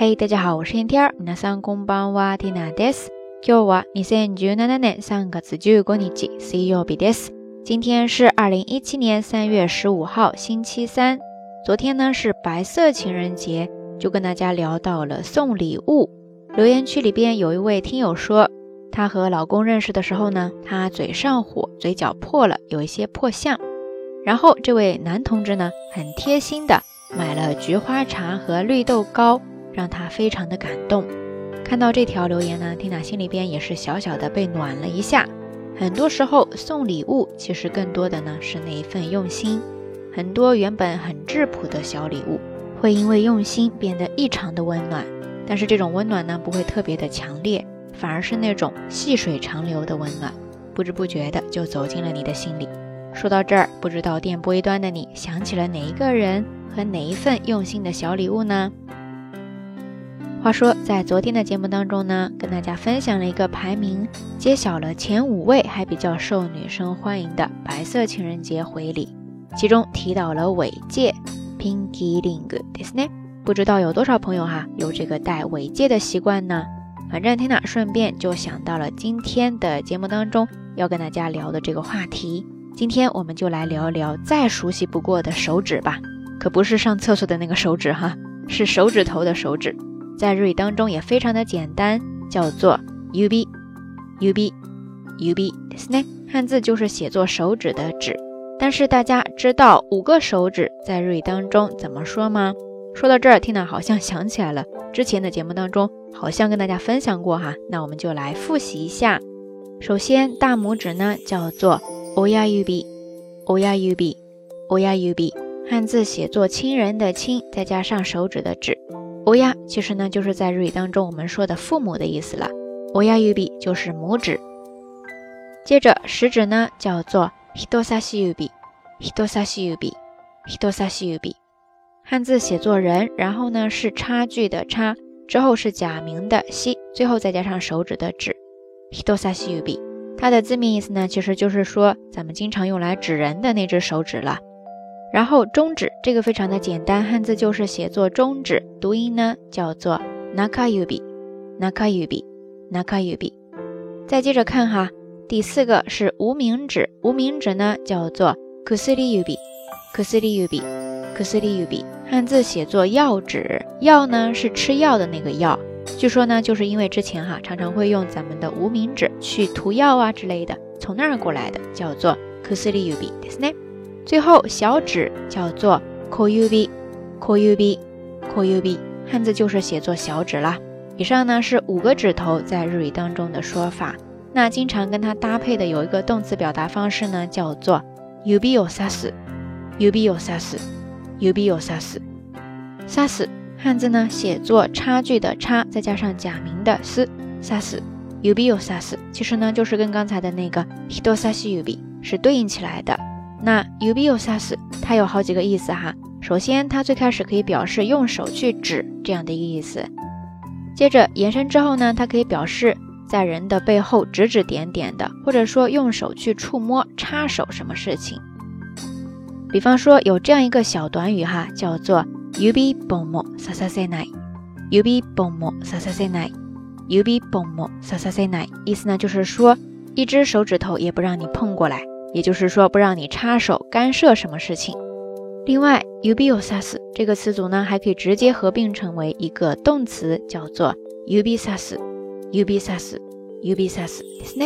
嘿，大家好，我是天天。皆さんこんばんは、ティナです。今日は二千十七年三月十五日、水曜日です。今天是二零一七年三月十五号，星期三。昨天呢是白色情人节，就跟大家聊到了送礼物。留言区里边有一位听友说，她和老公认识的时候呢，她嘴上火，嘴角破了，有一些破相。然后这位男同志呢，很贴心的买了菊花茶和绿豆糕。 让他非常的感动。看到这条留言呢，缇娜心里边也是小小的被暖了一下。很多时候送礼物，其实更多的呢是那一份用心。很多原本很质朴的小礼物，会因为用心变得异常的温暖。但是这种温暖呢，不会特别的强烈，反而是那种细水长流的温暖，不知不觉的就走进了你的心里。说到这儿，不知道电波一端的你想起了哪一个人和哪一份用心的小礼物呢？话说，在昨天的节目当中呢，跟大家分享了一个排名，揭晓了前五位还比较受女生欢迎的白色情人节回礼，其中提到了尾戒，pinky ring，对是呢？不知道有多少朋友哈有这个戴尾戒的习惯呢？反正天呐顺便就想到了今天的节目当中要跟大家聊的这个话题，今天我们就来聊一聊再熟悉不过的手指吧，可不是上厕所的那个手指哈，是手指头的手指。在日语当中也非常的简单，叫做 ubi，ubi，ubi，ですね。汉字就是写作手指的指。但是大家知道五个手指在日语当中怎么说吗？说到这儿，Tina 好像想起来了，之前的节目当中好像跟大家分享过哈。那我们就来复习一下。首先，大拇指呢叫做 oya ubi，oya ubi，oya ubi，汉字写作亲人的亲，再加上手指的指。 乌鸦其实呢，就是在日语当中我们说的父母的意思了。欧亚 ubi 就是拇指。接着食指呢叫做 hitosashi ubi，hitosashi ubi，hitosashi ubi，汉字写作人，然后呢是差距的差，之后是假名的西，最后再加上手指的指，hitosashi ubi。它的字面意思呢，其实就是说咱们经常用来指人的那只手指了。然后中指这个非常的简单，汉字就是写作中指，读音呢叫做 nakayubi，nakayubi，nakayubi。再接着看哈，第四个是无名指，无名指呢叫做 kusuri-yubi，kusuri-yubi，kusuri-yubi，汉字写作药指，药呢是吃药的那个药。据说呢，就是因为之前哈常常会用咱们的无名指去涂药啊之类的，从那儿过来的，叫做 kusuri-yubi，对不对？最后，小指叫做 koyubi，koyubi，koyubi，汉字就是写作小指啦。以上呢是五个指头在日语当中的说法。那经常跟它搭配的有一个动词表达方式呢，叫做 ubi o sasu，ubi o sasu，ubi o sasu，sasu，汉字呢写作差距的差，再加上假名的 s，sasu，ubi o sasu，其实呢就是跟刚才的那个 hitosashi ubi 是对应起来的。那 ubi o sasu 它有好几个意思哈。首先，它最开始可以表示用手去指这样的一个意思。接着延伸之后呢，它可以表示在人的背后指指点点的，或者说用手去触摸、插手什么事情。比方说有这样一个小短语哈，叫做 ubi bomo sasasenai，ubi bomo sasasenai，ubi bomo sasasenai，意思呢就是说一只手指头也不让你碰过来。也就是说，不让你插手干涉什么事情。另外，ubi osas 这个词组呢，还可以直接合并成为一个动词，叫做 ubi sas，ubi sas，ubi sas，是呢。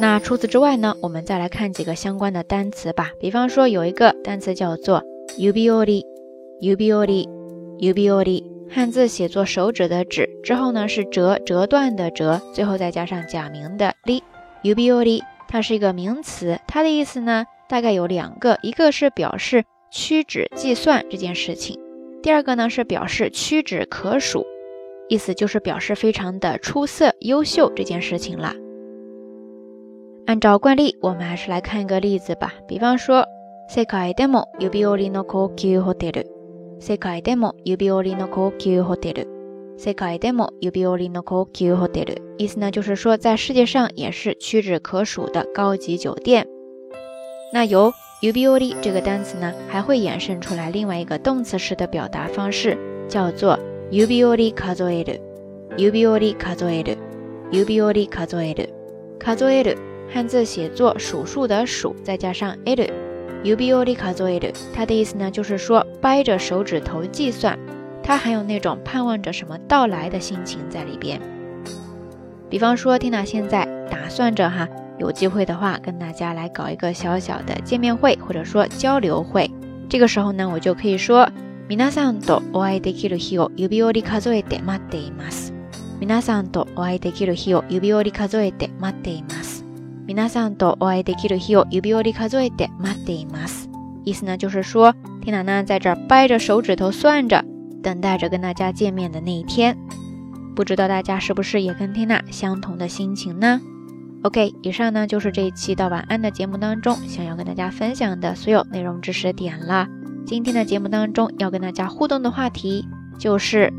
那除此之外呢，我们再来看几个相关的单词吧。比方说，有一个单词叫做 ubi ori，ubi ori，ubi ori，汉字写作手指的指，之后呢是折折断的折，最后再加上假名的 li，ubi ori。它是一个名词，它的意思呢，大概有两个，一个是表示屈指计算这件事情，第二个呢是表示屈指可数，意思就是表示非常的出色、优秀这件事情啦。按照惯例，我们还是来看一个例子吧，比方说，世界でも指折りの高級ホテル，世界でも指折りの高級ホテル。 世界でも指折りの高級ホテル，意思呢就是说在世界上也是屈指可数的高级酒店。那由指折り这个单词呢，还会衍生出来另外一个动词式的表达方式，叫做 指折り数える、指折り数える、指折り数える。数える汉字写作数数的数，再加上 l。指折り数える，它的意思呢，就是说掰着手指头计算。 它还有那种盼望着什么到来的心情在里边。比方说缇娜现在打算着哈，有机会的话跟大家来搞一个小小的见面会，或者说交流会。这个时候呢，我就可以说，皆さんとお会いできる日を指折り数えて待っています。皆さんとお会いできる日を指折り数えて待っています。皆さんとお会いできる日を指折り数えて待っています。意思呢，就是说，缇娜呢在这儿掰着手指头算着， 等待着跟大家见面的那一天。不知道大家是不是也跟缇娜相同的心情呢？OK，以上呢就是这一期到晚安的节目当中想要跟大家分享的所有内容知识点了。今天的节目当中要跟大家互动的话题，就是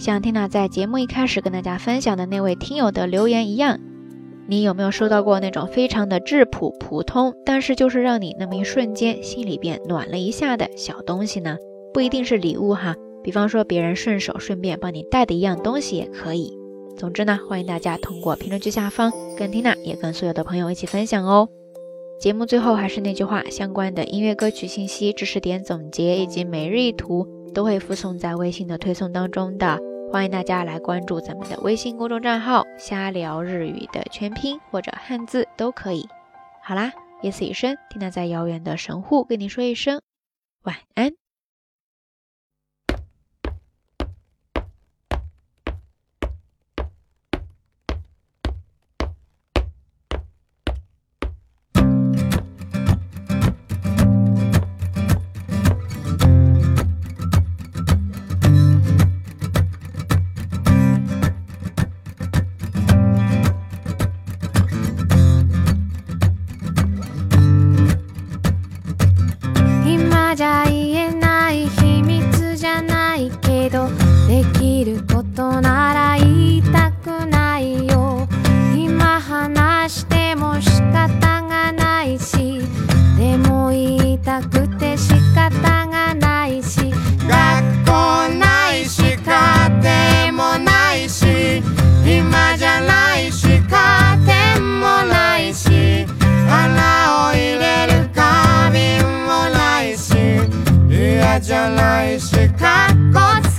像缇娜在节目一开始跟大家分享的那位听友的留言一样，你有没有收到过那种非常的质朴普通，但是就是让你那么一瞬间心里边暖了一下的小东西呢？不一定是礼物哈。比方说，别人顺手顺便帮你带的一样东西也可以。总之呢，欢迎大家通过评论区下方跟缇娜也跟所有的朋友一起分享哦。节目最后还是那句话，相关的音乐歌曲信息、知识点总结以及每日一图都会附送在微信的推送当中的。欢迎大家来关注咱们的微信公众账号“瞎聊日语”的全拼或者汉字都可以。好啦，夜色已深，缇娜在遥远的神户跟你说一声晚安。じゃないしかっこつ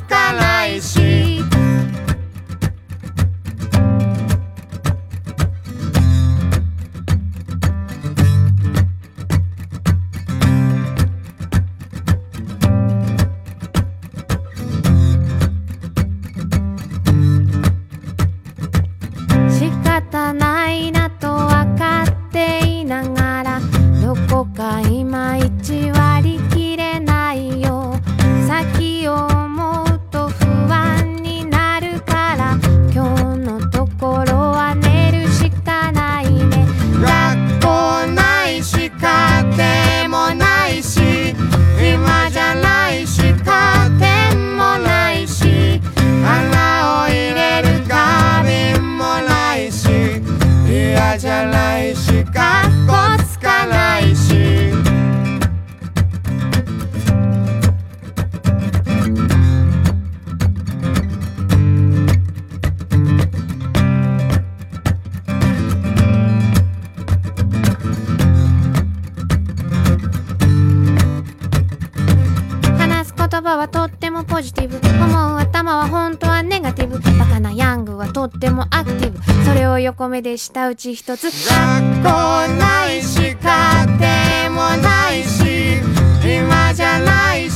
ポジティブ。思う頭は本当はネガティブ。バカなヤングはとってもアクティブ。それを横目で舌打ち一つ。学校ないし家庭もないし今じゃないし。